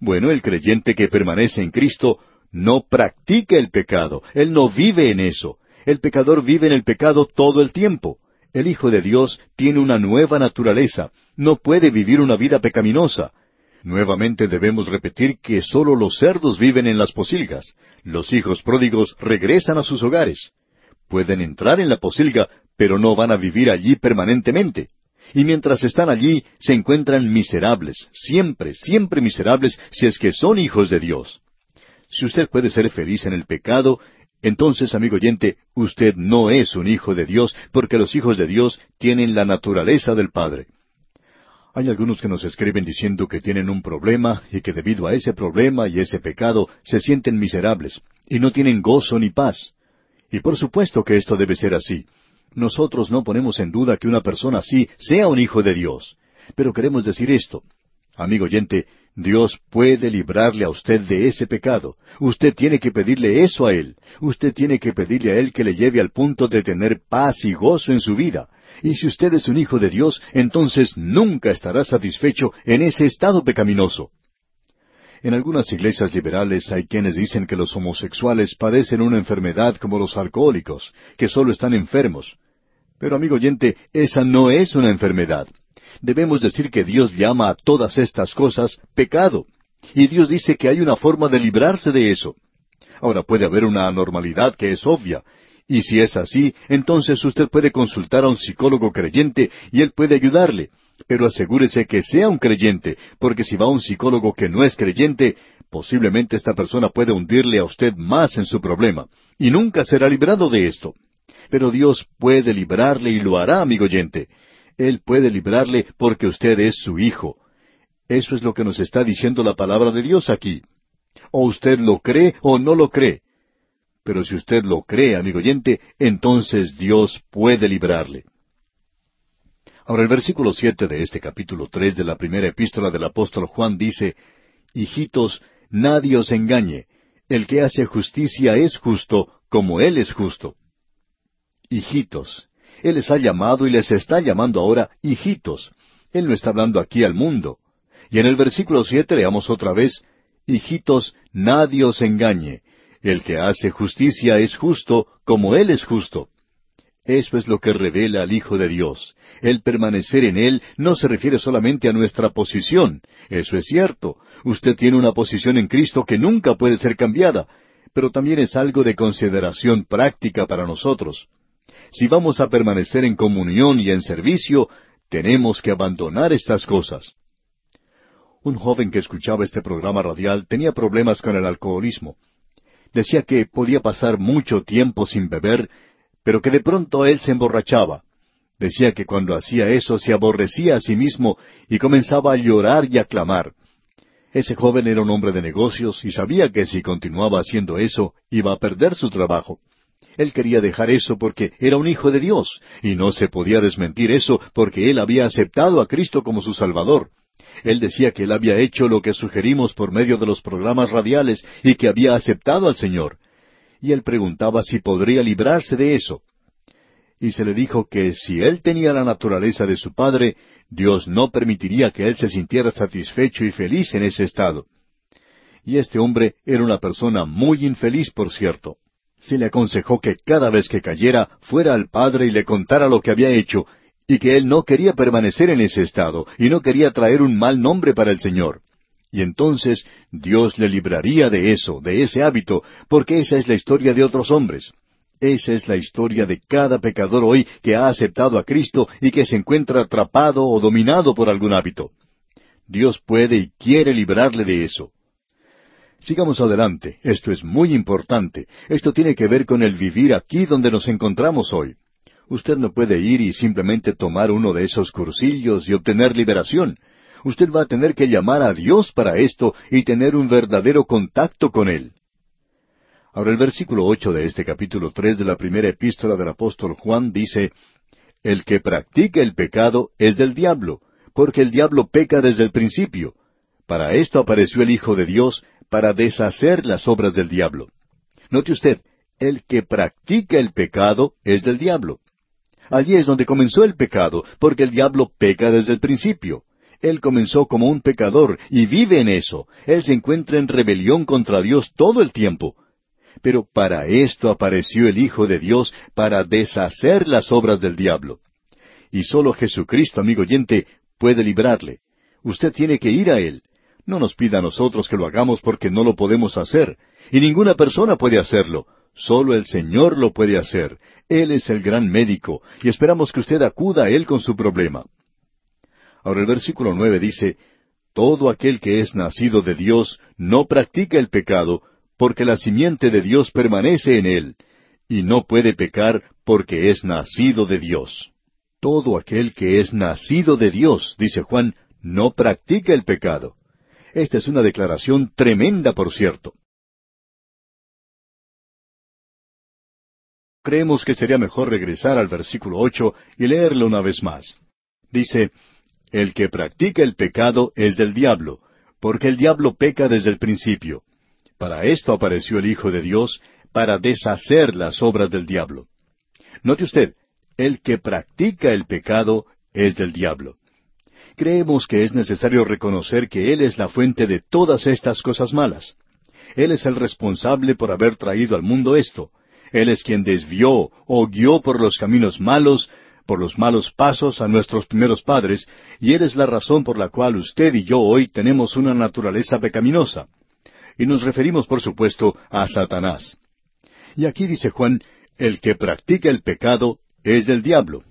Bueno, el creyente que permanece en Cristo no practica el pecado, él no vive en eso. El pecador vive en el pecado todo el tiempo. El Hijo de Dios tiene una nueva naturaleza, no puede vivir una vida pecaminosa. Nuevamente debemos repetir que sólo los cerdos viven en las posilgas. Los hijos pródigos regresan a sus hogares. Pueden entrar en la posilga, pero no van a vivir allí permanentemente. Y mientras están allí, se encuentran miserables, siempre, siempre miserables, si es que son hijos de Dios. Si usted puede ser feliz en el pecado, entonces, amigo oyente, usted no es un hijo de Dios, porque los hijos de Dios tienen la naturaleza del Padre. Hay algunos que nos escriben diciendo que tienen un problema y que debido a ese problema y ese pecado se sienten miserables y no tienen gozo ni paz. Y por supuesto que esto debe ser así. Nosotros no ponemos en duda que una persona así sea un hijo de Dios. Pero queremos decir esto. Amigo oyente, Dios puede librarle a usted de ese pecado. Usted tiene que pedirle eso a Él. Usted tiene que pedirle a Él que le lleve al punto de tener paz y gozo en su vida. Y si usted es un hijo de Dios, entonces nunca estará satisfecho en ese estado pecaminoso. En algunas iglesias liberales hay quienes dicen que los homosexuales padecen una enfermedad como los alcohólicos, que solo están enfermos. Pero amigo oyente, esa no es una enfermedad. Debemos decir que Dios llama a todas estas cosas pecado. Y Dios dice que hay una forma de librarse de eso. Ahora puede haber una anormalidad que es obvia, y si es así, entonces usted puede consultar a un psicólogo creyente y él puede ayudarle, Pero asegúrese que sea un creyente, porque si va un psicólogo que no es creyente, posiblemente esta persona puede hundirle a usted más en su problema, y nunca será librado de esto. Pero Dios puede librarle y lo hará, amigo oyente. Él puede librarle porque usted es su hijo. Eso es lo que nos está diciendo la palabra de Dios aquí. O usted lo cree o no lo cree. Pero si usted lo cree, amigo oyente, entonces Dios puede librarle. Ahora el versículo siete de este capítulo tres de la primera epístola del apóstol Juan dice Hijitos, nadie os engañe, el que hace justicia es justo, como Él es justo. Hijitos. Él les ha llamado y les está llamando ahora hijitos. Él no está hablando aquí al mundo. Y en el versículo siete leamos otra vez, Hijitos, nadie os engañe. El que hace justicia es justo, como Él es justo. Eso es lo que revela al Hijo de Dios. El permanecer en Él no se refiere solamente a nuestra posición. Eso es cierto. Usted tiene una posición en Cristo que nunca puede ser cambiada, pero también es algo de consideración práctica para nosotros. Si vamos a permanecer en comunión y en servicio, tenemos que abandonar estas cosas. Un joven que escuchaba este programa radial tenía problemas con el alcoholismo. Decía que podía pasar mucho tiempo sin beber, pero que de pronto él se emborrachaba. Decía que cuando hacía eso se aborrecía a sí mismo y comenzaba a llorar y a clamar. Ese joven era un hombre de negocios y sabía que si continuaba haciendo eso iba a perder su trabajo. Él quería dejar eso porque era un hijo de Dios, y no se podía desmentir eso porque él había aceptado a Cristo como su Salvador. Él decía que él había hecho lo que sugerimos por medio de los programas radiales y que había aceptado al Señor y él preguntaba si podría librarse de eso. Y se le dijo que si él tenía la naturaleza de su padre, Dios no permitiría que él se sintiera satisfecho y feliz en ese estado. Y este hombre era una persona muy infeliz, por cierto. Se le aconsejó que cada vez que cayera fuera al padre y le contara lo que había hecho, y que él no quería permanecer en ese estado, y no quería traer un mal nombre para el Señor. Y entonces Dios le libraría de eso, de ese hábito, porque esa es la historia de otros hombres. Esa es la historia de cada pecador hoy que ha aceptado a Cristo y que se encuentra atrapado o dominado por algún hábito. Dios puede y quiere librarle de eso. Sigamos adelante. Esto es muy importante. Esto tiene que ver con el vivir aquí donde nos encontramos hoy. Usted no puede ir y simplemente tomar uno de esos cursillos y obtener liberación. Usted va a tener que llamar a Dios para esto y tener un verdadero contacto con Él. Ahora el versículo ocho de este capítulo tres de la primera epístola del apóstol Juan dice El que practica el pecado es del diablo, porque el diablo peca desde el principio. Para esto apareció el Hijo de Dios, para deshacer las obras del diablo. Note usted, el que practica el pecado es del diablo. Allí es donde comenzó el pecado, porque el diablo peca desde el principio. Él comenzó como un pecador y vive en eso. Él se encuentra en rebelión contra Dios todo el tiempo. Pero para esto apareció el Hijo de Dios, para deshacer las obras del diablo. Y solo Jesucristo, amigo oyente, puede librarle. Usted tiene que ir a Él. No nos pida a nosotros que lo hagamos porque no lo podemos hacer. Y ninguna persona puede hacerlo. Solo el Señor lo puede hacer. Él es el gran médico, y esperamos que usted acuda a Él con su problema. Ahora el versículo nueve dice, Todo aquel que es nacido de Dios no practica el pecado, porque la simiente de Dios permanece en él, y no puede pecar porque es nacido de Dios. Todo aquel que es nacido de Dios, dice Juan, no practica el pecado. Esta es una declaración tremenda, por cierto. Creemos que sería mejor regresar al versículo ocho y leerlo una vez más. Dice, el que practica el pecado es del diablo, porque el diablo peca desde el principio. Para esto apareció el Hijo de Dios, para deshacer las obras del diablo. Note usted, el que practica el pecado es del diablo. Creemos que es necesario reconocer que Él es la fuente de todas estas cosas malas. Él es el responsable por haber traído al mundo esto. Él es quien desvió o guió por los caminos malos por los malos pasos a nuestros primeros padres, y Él es la razón por la cual usted y yo hoy tenemos una naturaleza pecaminosa. Y nos referimos, por supuesto, a Satanás. Y aquí dice Juan, el que practica el pecado es del diablo.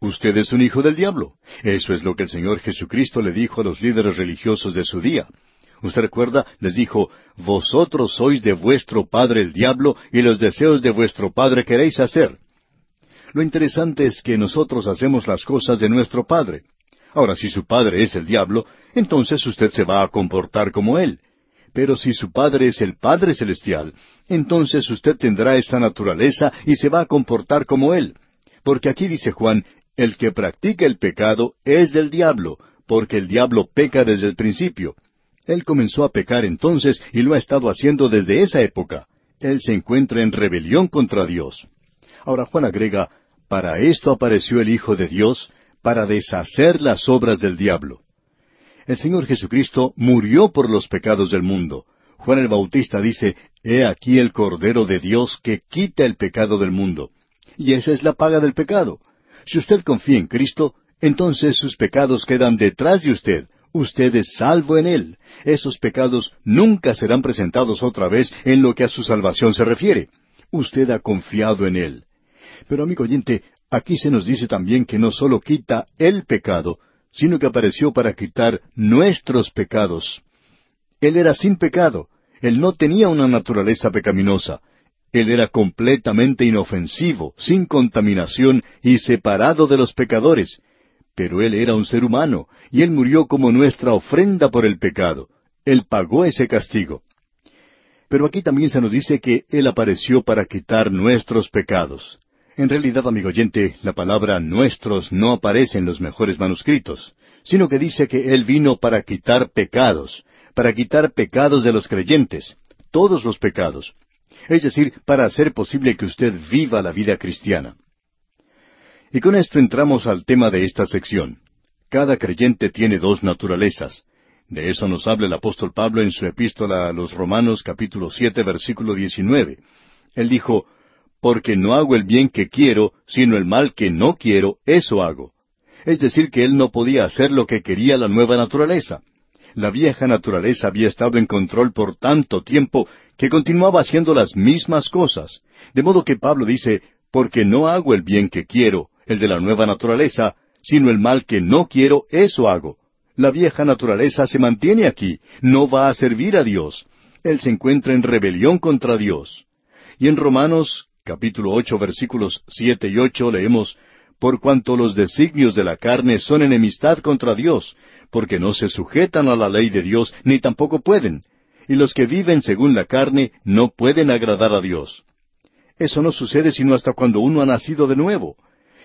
Usted es un hijo del diablo. Eso es lo que el Señor Jesucristo le dijo a los líderes religiosos de su día. Usted recuerda, les dijo, Vosotros sois de vuestro padre el diablo, y los deseos de vuestro padre queréis hacer. Lo interesante es que nosotros hacemos las cosas de nuestro padre. Ahora, si su padre es el diablo, entonces usted se va a comportar como él. Pero si su padre es el Padre Celestial, entonces usted tendrá esa naturaleza y se va a comportar como él. Porque aquí dice Juan, el que practica el pecado es del diablo, porque el diablo peca desde el principio. Él comenzó a pecar entonces y lo ha estado haciendo desde esa época. Él se encuentra en rebelión contra Dios. Ahora Juan agrega, para esto apareció el Hijo de Dios, para deshacer las obras del diablo. El Señor Jesucristo murió por los pecados del mundo. Juan el Bautista dice, He aquí el Cordero de Dios que quita el pecado del mundo. Y esa es la paga del pecado. Si usted confía en Cristo, entonces sus pecados quedan detrás de usted. Usted es salvo en Él. Esos pecados nunca serán presentados otra vez en lo que a su salvación se refiere. Usted ha confiado en Él. Pero amigo oyente, aquí se nos dice también que no solo quita el pecado, sino que apareció para quitar nuestros pecados. Él era sin pecado, él no tenía una naturaleza pecaminosa, él era completamente inofensivo, sin contaminación y separado de los pecadores. Pero Él era un ser humano, y Él murió como nuestra ofrenda por el pecado. Él pagó ese castigo. Pero aquí también se nos dice que Él apareció para quitar nuestros pecados. En realidad, amigo oyente, la palabra nuestros no aparece en los mejores manuscritos, sino que dice que Él vino para quitar pecados, para quitar pecados de los creyentes, todos los pecados, es decir, para hacer posible que usted viva la vida cristiana. Y con esto entramos al tema de esta sección. Cada creyente tiene dos naturalezas. De eso nos habla el apóstol Pablo en su epístola a los Romanos capítulo siete versículo diecinueve. Él dijo, porque no hago el bien que quiero, sino el mal que no quiero, eso hago. Es decir, que él no podía hacer lo que quería la nueva naturaleza. La vieja naturaleza había estado en control por tanto tiempo que continuaba haciendo las mismas cosas. De modo que Pablo dice, porque no hago el bien que quiero, el de la nueva naturaleza, sino el mal que no quiero, eso hago. La vieja naturaleza se mantiene aquí, no va a servir a Dios. Él se encuentra en rebelión contra Dios. Y en Romanos capítulo ocho versículos siete y ocho leemos Por cuanto los designios de la carne son enemistad contra Dios, porque no se sujetan a la ley de Dios, ni tampoco pueden, y los que viven según la carne no pueden agradar a Dios. Eso no sucede sino hasta cuando uno ha nacido de nuevo.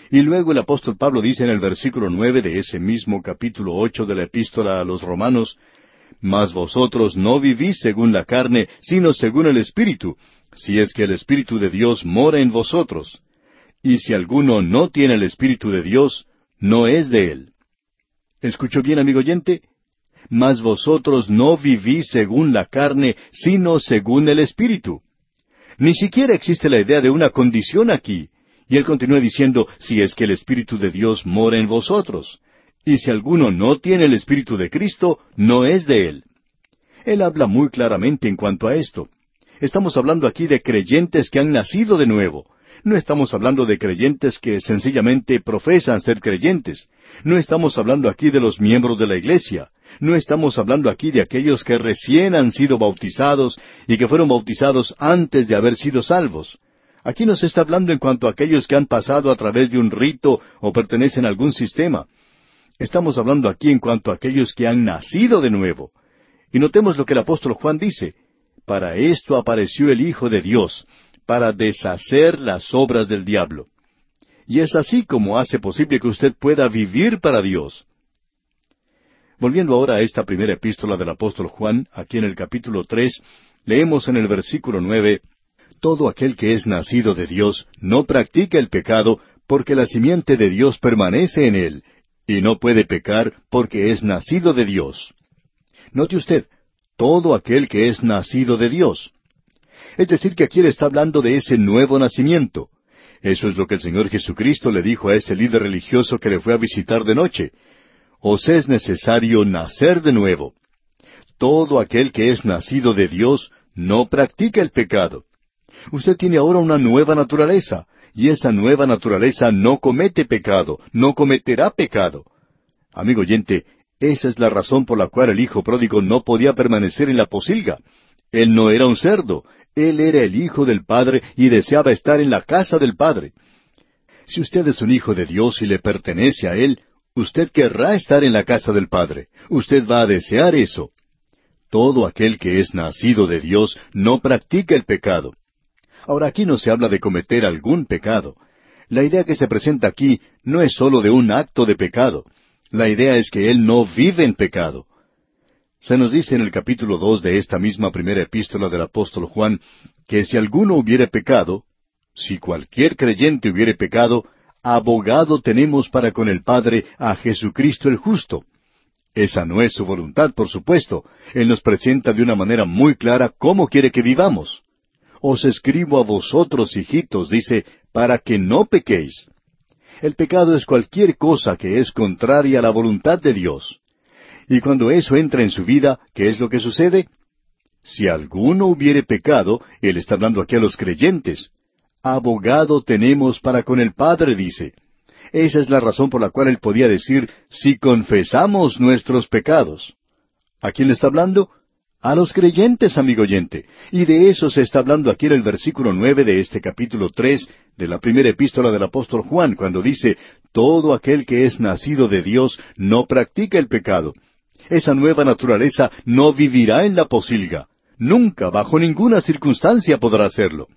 Y luego el apóstol Pablo dice en el versículo nueve de ese mismo capítulo ocho de la epístola a los Romanos, Mas vosotros no vivís según la carne, sino según el Espíritu, si es que el Espíritu de Dios mora en vosotros. Y si alguno no tiene el Espíritu de Dios, no es de él. ¿Escuchó bien, amigo oyente? Mas vosotros no vivís según la carne, sino según el Espíritu. Ni siquiera existe la idea de una condición aquí. Y él continúa diciendo, si es que el Espíritu de Dios mora en vosotros. Y si alguno no tiene el Espíritu de Cristo, no es de él. Él habla muy claramente en cuanto a esto. Estamos hablando aquí de creyentes que han nacido de nuevo. No estamos hablando de creyentes que sencillamente profesan ser creyentes. No estamos hablando aquí de los miembros de la iglesia. No estamos hablando aquí de aquellos que recién han sido bautizados y que fueron bautizados antes de haber sido salvos. Aquí no se está hablando en cuanto a aquellos que han pasado a través de un rito o pertenecen a algún sistema. Estamos hablando aquí en cuanto a aquellos que han nacido de nuevo. Y notemos lo que el apóstol Juan dice. Para esto apareció el Hijo de Dios, para deshacer las obras del diablo. Y es así como hace posible que usted pueda vivir para Dios. Volviendo ahora a esta primera epístola del apóstol Juan, aquí en el capítulo tres, leemos en el versículo nueve Todo aquel que es nacido de Dios no practica el pecado, porque la simiente de Dios permanece en él, y no puede pecar porque es nacido de Dios. Note usted, todo aquel que es nacido de Dios. Es decir, que aquí él está hablando de ese nuevo nacimiento. Eso es lo que el Señor Jesucristo le dijo a ese líder religioso que le fue a visitar de noche. Os es necesario nacer de nuevo. Todo aquel que es nacido de Dios no practica el pecado. Usted tiene ahora una nueva naturaleza, y esa nueva naturaleza no comete pecado, no cometerá pecado. Amigo oyente, esa es la razón por la cual el hijo pródigo no podía permanecer en la posilga. Él no era un cerdo, él era el hijo del Padre y deseaba estar en la casa del Padre. Si usted es un hijo de Dios y le pertenece a Él, usted querrá estar en la casa del Padre. Usted va a desear eso. Todo aquel que es nacido de Dios no practica el pecado. Ahora aquí no se habla de cometer algún pecado. La idea que se presenta aquí no es sólo de un acto de pecado. La idea es que Él no vive en pecado. Se nos dice en el capítulo dos de esta misma primera epístola del apóstol Juan que si alguno hubiere pecado, si cualquier creyente hubiere pecado, abogado tenemos para con el Padre a Jesucristo el justo. Esa no es su voluntad, por supuesto. Él nos presenta de una manera muy clara cómo quiere que vivamos. Os escribo a vosotros, hijitos, dice, para que no pequéis. El pecado es cualquier cosa que es contraria a la voluntad de Dios. Y cuando eso entra en su vida, ¿qué es lo que sucede? Si alguno hubiere pecado, él está hablando aquí a los creyentes. Abogado tenemos para con el Padre, dice. Esa es la razón por la cual él podía decir, si confesamos nuestros pecados. ¿A quién le está hablando? A los creyentes, amigo oyente. Y de eso se está hablando aquí en el versículo nueve de este capítulo tres de la primera epístola del apóstol Juan, cuando dice, Todo aquel que es nacido de Dios no practica el pecado. Esa nueva naturaleza no vivirá en la posilga. Nunca, bajo ninguna circunstancia podrá hacerlo.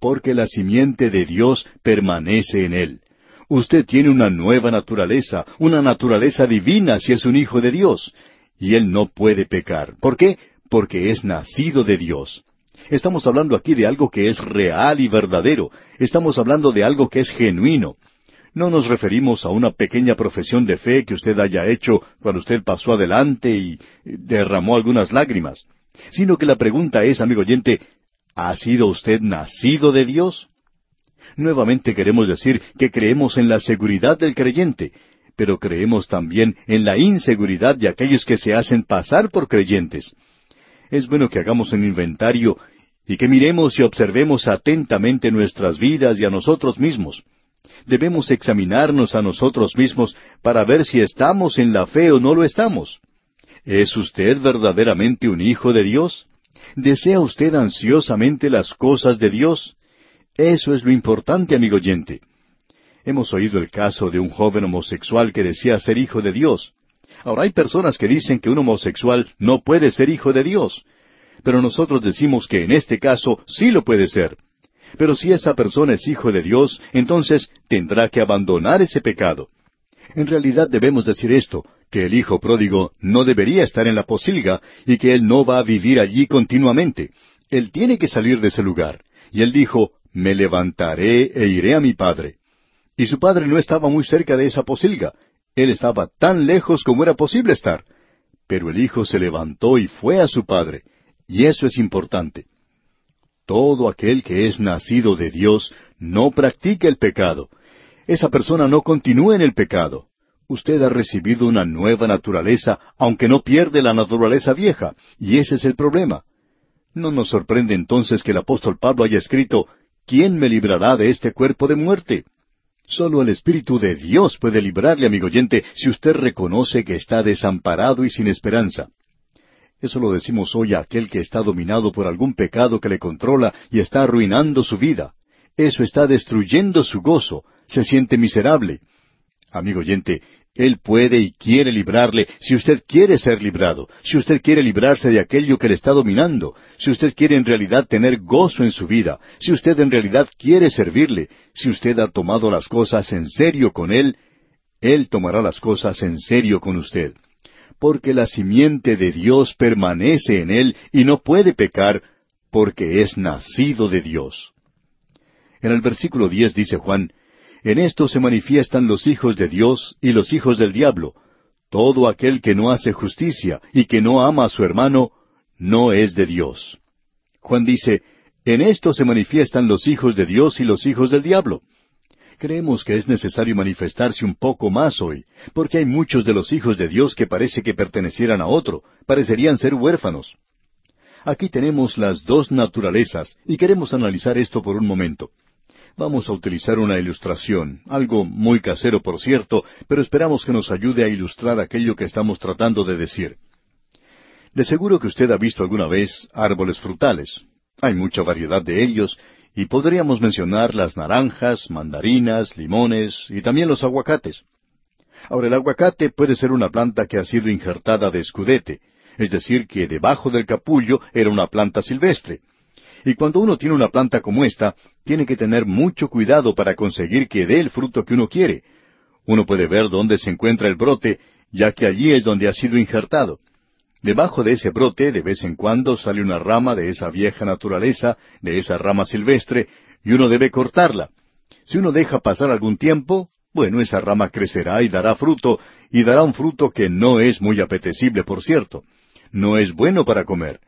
Porque la simiente de Dios permanece en él. Usted tiene una nueva naturaleza, una naturaleza divina si es un hijo de Dios. Y él no puede pecar. ¿Por qué? Porque es nacido de Dios. Estamos hablando aquí de algo que es real y verdadero. Estamos hablando de algo que es genuino. No nos referimos a una pequeña profesión de fe que usted haya hecho cuando usted pasó adelante y derramó algunas lágrimas, sino que la pregunta es, amigo oyente, ¿ha sido usted nacido de Dios? Nuevamente queremos decir que creemos en la seguridad del creyente, pero creemos también en la inseguridad de aquellos que se hacen pasar por creyentes es bueno que hagamos un inventario y que miremos y observemos atentamente nuestras vidas y a nosotros mismos. Debemos examinarnos a nosotros mismos para ver si estamos en la fe o no lo estamos. ¿Es usted verdaderamente un hijo de Dios? ¿Desea usted ansiosamente las cosas de Dios? Eso es lo importante, amigo oyente. Hemos oído el caso de un joven homosexual que desea ser hijo de Dios. Ahora hay personas que dicen que un homosexual no puede ser hijo de Dios, pero nosotros decimos que en este caso sí lo puede ser. Pero si esa persona es hijo de Dios, entonces tendrá que abandonar ese pecado. En realidad debemos decir esto, que el hijo pródigo no debería estar en la posilga y que él no va a vivir allí continuamente. Él tiene que salir de ese lugar. Y él dijo, me levantaré e iré a mi padre. Y su padre no estaba muy cerca de esa posilga, él estaba tan lejos como era posible estar. Pero el hijo se levantó y fue a su padre. Y eso es importante. Todo aquel que es nacido de Dios no practica el pecado. Esa persona no continúa en el pecado. Usted ha recibido una nueva naturaleza, aunque no pierde la naturaleza vieja, y ese es el problema. No nos sorprende entonces que el apóstol Pablo haya escrito, ¿quién me librará de este cuerpo de muerte? Solo el Espíritu de Dios puede librarle, amigo oyente, si usted reconoce que está desamparado y sin esperanza. Eso lo decimos hoy a aquel que está dominado por algún pecado que le controla y está arruinando su vida. Eso está destruyendo su gozo, se siente miserable. Amigo oyente, él puede y quiere librarle si usted quiere ser librado, si usted quiere librarse de aquello que le está dominando, si usted quiere en realidad tener gozo en su vida, si usted en realidad quiere servirle, si usted ha tomado las cosas en serio con Él, Él tomará las cosas en serio con usted. Porque la simiente de Dios permanece en Él y no puede pecar porque es nacido de Dios. En el versículo diez dice Juan, en esto se manifiestan los hijos de Dios y los hijos del diablo. Todo aquel que no hace justicia y que no ama a su hermano, no es de Dios. Juan dice, en esto se manifiestan los hijos de Dios y los hijos del diablo. Creemos que es necesario manifestarse un poco más hoy, porque hay muchos de los hijos de Dios que parece que pertenecieran a otro, parecerían ser huérfanos. Aquí tenemos las dos naturalezas, y queremos analizar esto por un momento. Vamos a utilizar una ilustración, algo muy casero por cierto, pero esperamos que nos ayude a ilustrar aquello que estamos tratando de decir. De seguro que usted ha visto alguna vez árboles frutales. Hay mucha variedad de ellos, y podríamos mencionar las naranjas, mandarinas, limones y también los aguacates. Ahora, el aguacate puede ser una planta que ha sido injertada de escudete, es decir, que debajo del capullo era una planta silvestre. Y cuando uno tiene una planta como esta, tiene que tener mucho cuidado para conseguir que dé el fruto que uno quiere. Uno puede ver dónde se encuentra el brote, ya que allí es donde ha sido injertado. Debajo de ese brote de vez en cuando sale una rama de esa vieja naturaleza, de esa rama silvestre, y uno debe cortarla. Si uno deja pasar algún tiempo, bueno, esa rama crecerá y dará fruto, y dará un fruto que no es muy apetecible, por cierto. No es bueno para comer.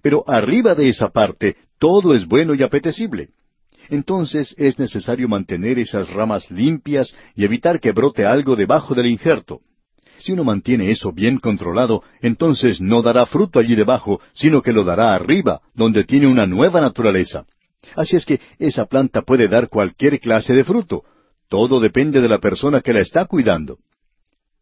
Pero arriba de esa parte todo es bueno y apetecible. Entonces es necesario mantener esas ramas limpias y evitar que brote algo debajo del injerto. Si uno mantiene eso bien controlado, entonces no dará fruto allí debajo, sino que lo dará arriba, donde tiene una nueva naturaleza. Así es que esa planta puede dar cualquier clase de fruto, todo depende de la persona que la está cuidando.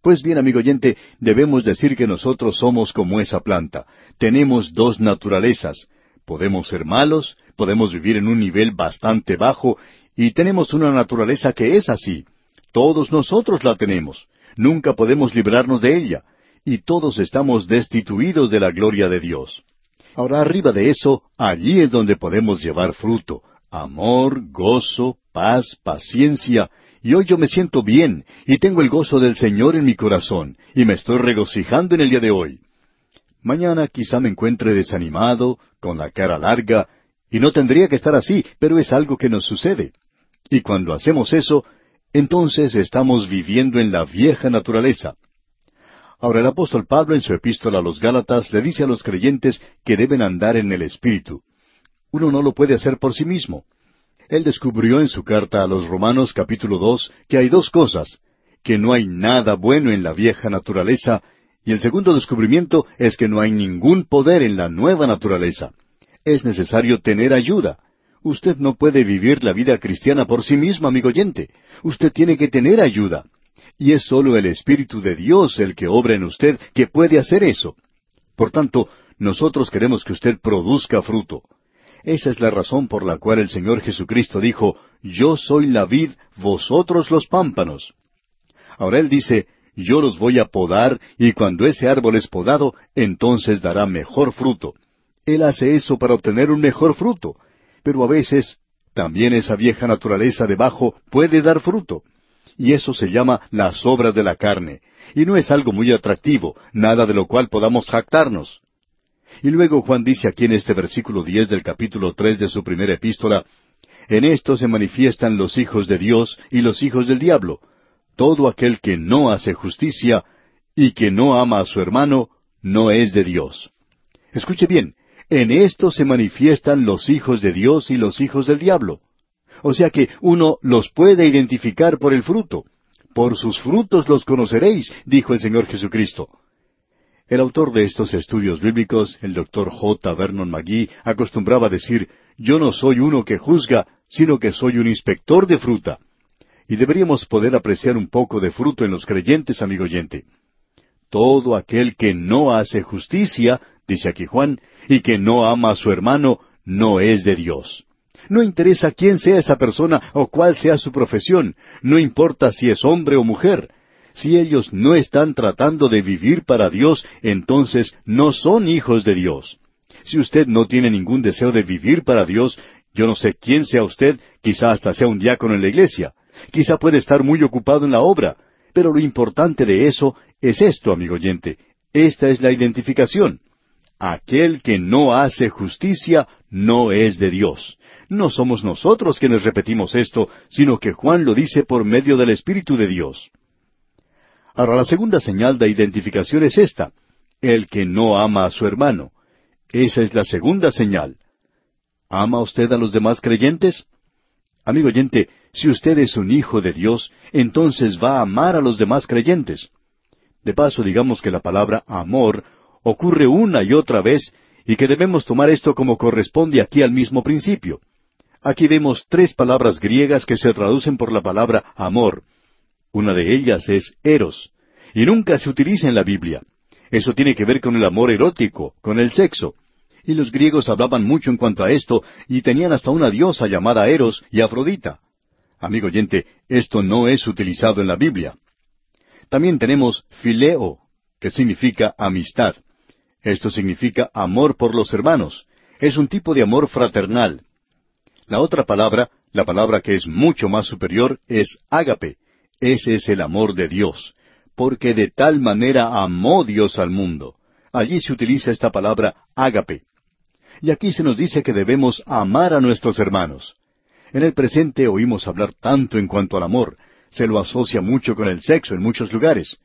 Pues bien, amigo oyente, debemos decir que nosotros somos como esa planta. Tenemos dos naturalezas. Podemos ser malos, podemos vivir en un nivel bastante bajo, y tenemos una naturaleza que es así. Todos nosotros la tenemos. Nunca podemos librarnos de ella. Y todos estamos destituidos de la gloria de Dios. Ahora, arriba de eso, allí es donde podemos llevar fruto. Amor, gozo, paz, paciencia, y hoy yo me siento bien y tengo el gozo del Señor en mi corazón y me estoy regocijando en el día de hoy. Mañana quizá me encuentre desanimado, con la cara larga, y no tendría que estar así, pero es algo que nos sucede. Y cuando hacemos eso, entonces estamos viviendo en la vieja naturaleza. Ahora el apóstol Pablo en su epístola a los Gálatas le dice a los creyentes que deben andar en el Espíritu. Uno no lo puede hacer por sí mismo. Él descubrió en su carta a los Romanos capítulo dos que hay dos cosas, que no hay nada bueno en la vieja naturaleza, y el segundo descubrimiento es que no hay ningún poder en la nueva naturaleza. Es necesario tener ayuda. Usted no puede vivir la vida cristiana por sí mismo, amigo oyente. Usted tiene que tener ayuda. Y es sólo el Espíritu de Dios el que obra en usted que puede hacer eso. Por tanto, nosotros queremos que usted produzca fruto. Esa es la razón por la cual el Señor Jesucristo dijo, Yo soy la vid, vosotros los pámpanos. Ahora Él dice, Yo los voy a podar, y cuando ese árbol es podado, entonces dará mejor fruto. Él hace eso para obtener un mejor fruto. Pero a veces, también esa vieja naturaleza debajo puede dar fruto. Y eso se llama las obras de la carne. Y no es algo muy atractivo, nada de lo cual podamos jactarnos. Y luego Juan dice aquí en este versículo diez del capítulo tres de su primera epístola, En esto se manifiestan los hijos de Dios y los hijos del diablo. Todo aquel que no hace justicia y que no ama a su hermano, no es de Dios. Escuche bien, en esto se manifiestan los hijos de Dios y los hijos del diablo. O sea que uno los puede identificar por el fruto. Por sus frutos los conoceréis, dijo el Señor Jesucristo. El autor de estos estudios bíblicos, el doctor J. Vernon McGee, acostumbraba decir, yo no soy uno que juzga, sino que soy un inspector de fruta. Y deberíamos poder apreciar un poco de fruto en los creyentes, amigo oyente. Todo aquel que no hace justicia, dice aquí Juan, y que no ama a su hermano, no es de Dios. No interesa quién sea esa persona o cuál sea su profesión, no importa si es hombre o mujer, si ellos no están tratando de vivir para Dios, entonces no son hijos de Dios. Si usted no tiene ningún deseo de vivir para Dios, yo no sé quién sea usted, quizá hasta sea un diácono en la iglesia, quizá puede estar muy ocupado en la obra, pero lo importante de eso es esto, amigo oyente. Esta es la identificación. Aquel que no hace justicia no es de Dios. No somos nosotros quienes repetimos esto, sino que Juan lo dice por medio del Espíritu de Dios. Ahora la segunda señal de identificación es esta, el que no ama a su hermano. Esa es la segunda señal. ¿Ama usted a los demás creyentes? Amigo oyente, si usted es un hijo de Dios, entonces va a amar a los demás creyentes. De paso, digamos que la palabra amor ocurre una y otra vez y que debemos tomar esto como corresponde aquí al mismo principio. Aquí vemos tres palabras griegas que se traducen por la palabra amor. Una de ellas es eros, y nunca se utiliza en la Biblia. Eso tiene que ver con el amor erótico, con el sexo. Y los griegos hablaban mucho en cuanto a esto, y tenían hasta una diosa llamada Eros y Afrodita. Amigo oyente, esto no es utilizado en la Biblia. También tenemos fileo, que significa amistad. Esto significa amor por los hermanos. Es un tipo de amor fraternal. La otra palabra, la palabra que es mucho más superior, es ágape. Ese es el amor de Dios. Porque de tal manera amó Dios al mundo. Allí se utiliza esta palabra ágape. Y aquí se nos dice que debemos amar a nuestros hermanos. En el presente oímos hablar tanto en cuanto al amor. Se lo asocia mucho con el sexo en muchos lugares.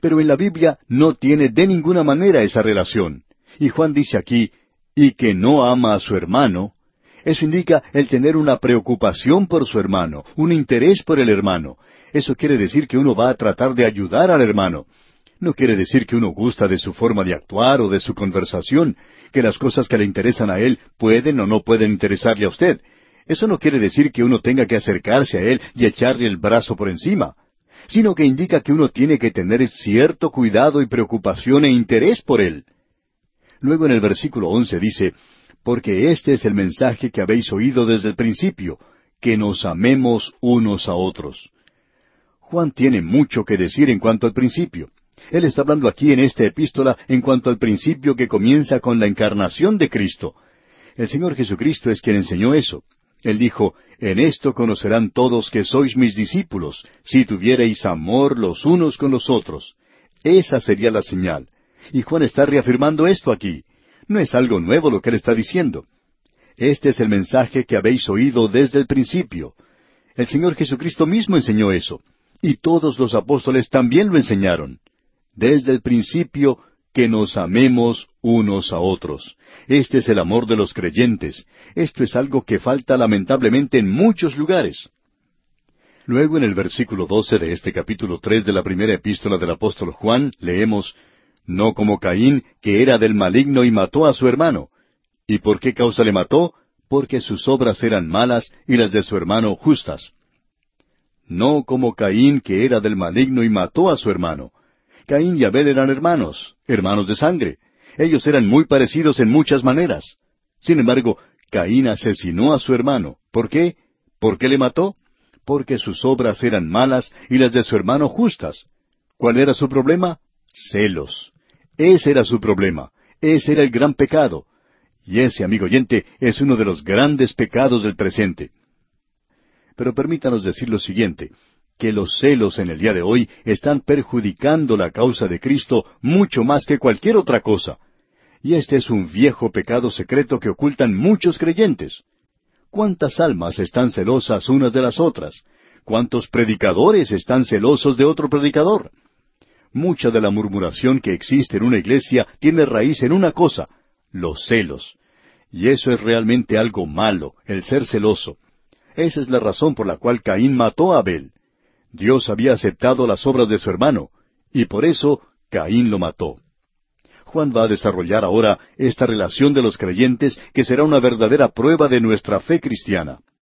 Pero en la Biblia no tiene de ninguna manera esa relación. Y Juan dice aquí, y que no ama a su hermano. Eso indica el tener una preocupación por su hermano, un interés por el hermano. Eso quiere decir que uno va a tratar de ayudar al hermano. No quiere decir que uno gusta de su forma de actuar o de su conversación, que las cosas que le interesan a él pueden o no pueden interesarle a usted. Eso no quiere decir que uno tenga que acercarse a él y echarle el brazo por encima, sino que indica que uno tiene que tener cierto cuidado y preocupación e interés por él. Luego en el versículo once dice, porque este es el mensaje que habéis oído desde el principio, que nos amemos unos a otros. Juan tiene mucho que decir en cuanto al principio. Él está hablando aquí en esta epístola en cuanto al principio que comienza con la encarnación de Cristo. El Señor Jesucristo es quien enseñó eso. Él dijo, En esto conocerán todos que sois mis discípulos, si tuviereis amor los unos con los otros. Esa sería la señal. Y Juan está reafirmando esto aquí. No es algo nuevo lo que él está diciendo. Este es el mensaje que habéis oído desde el principio. El Señor Jesucristo mismo enseñó eso. Y todos los apóstoles también lo enseñaron desde el principio que nos amemos unos a otros. Este es el amor de los creyentes. Esto es algo que falta lamentablemente en muchos lugares. Luego en el versículo doce de este capítulo tres de la primera epístola del apóstol Juan leemos No como Caín, que era del maligno y mató a su hermano. ¿Y por qué causa le mató? Porque sus obras eran malas y las de su hermano justas. No como Caín, que era del maligno y mató a su hermano. Caín y Abel eran hermanos, hermanos de sangre. Ellos eran muy parecidos en muchas maneras. Sin embargo, Caín asesinó a su hermano. ¿Por qué? ¿Por qué le mató? Porque sus obras eran malas y las de su hermano justas. ¿Cuál era su problema? Celos. Ese era su problema. Ese era el gran pecado. Y ese, amigo oyente, es uno de los grandes pecados del presente. Pero permítanos decir lo siguiente que los celos en el día de hoy están perjudicando la causa de Cristo mucho más que cualquier otra cosa. Y este es un viejo pecado secreto que ocultan muchos creyentes. ¿Cuántas almas están celosas unas de las otras? ¿Cuántos predicadores están celosos de otro predicador? Mucha de la murmuración que existe en una iglesia tiene raíz en una cosa, los celos. Y eso es realmente algo malo, el ser celoso. Esa es la razón por la cual Caín mató a Abel. Dios había aceptado las obras de su hermano, y por eso Caín lo mató. Juan va a desarrollar ahora esta relación de los creyentes que será una verdadera prueba de nuestra fe cristiana.